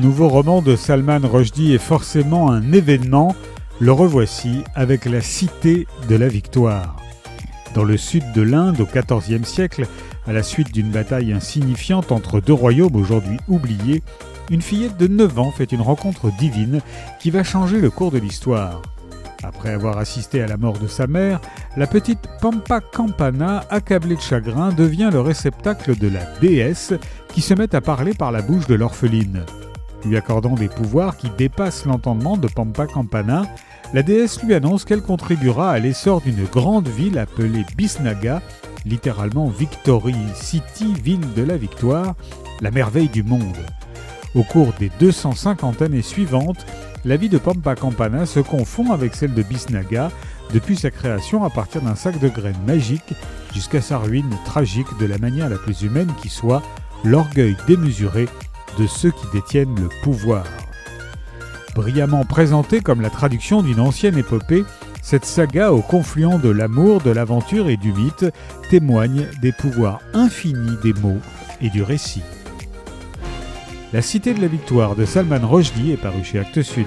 nouveau roman de Salman Rushdie est forcément un événement. Le revoici avec La Cité de la Victoire. Dans le sud de l'Inde, au XIVe siècle, à la suite d'une bataille insignifiante entre deux royaumes aujourd'hui oubliés, une fillette de 9 ans fait une rencontre divine qui va changer le cours de l'histoire. Après avoir assisté à la mort de sa mère, la petite Pampa Campana, accablée de chagrin, devient le réceptacle de la déesse qui se met à parler par la bouche de l'orpheline. Lui accordant des pouvoirs qui dépassent l'entendement de Pampa Campana, la déesse lui annonce qu'elle contribuera à l'essor d'une grande ville appelée Bisnaga, littéralement Victory City, ville de la victoire, la merveille du monde. Au cours des 250 années suivantes, la vie de Pampa Campana se confond avec celle de Bisnaga depuis sa création à partir d'un sac de graines magique jusqu'à sa ruine tragique de la manière la plus humaine qui soit, l'orgueil démesuré de ceux qui détiennent le pouvoir. Brillamment présentée comme la traduction d'une ancienne épopée, cette saga au confluent de l'amour, de l'aventure et du mythe témoigne des pouvoirs infinis des mots et du récit. La Cité de la Victoire de Salman Rushdie est paru chez Actes Sud.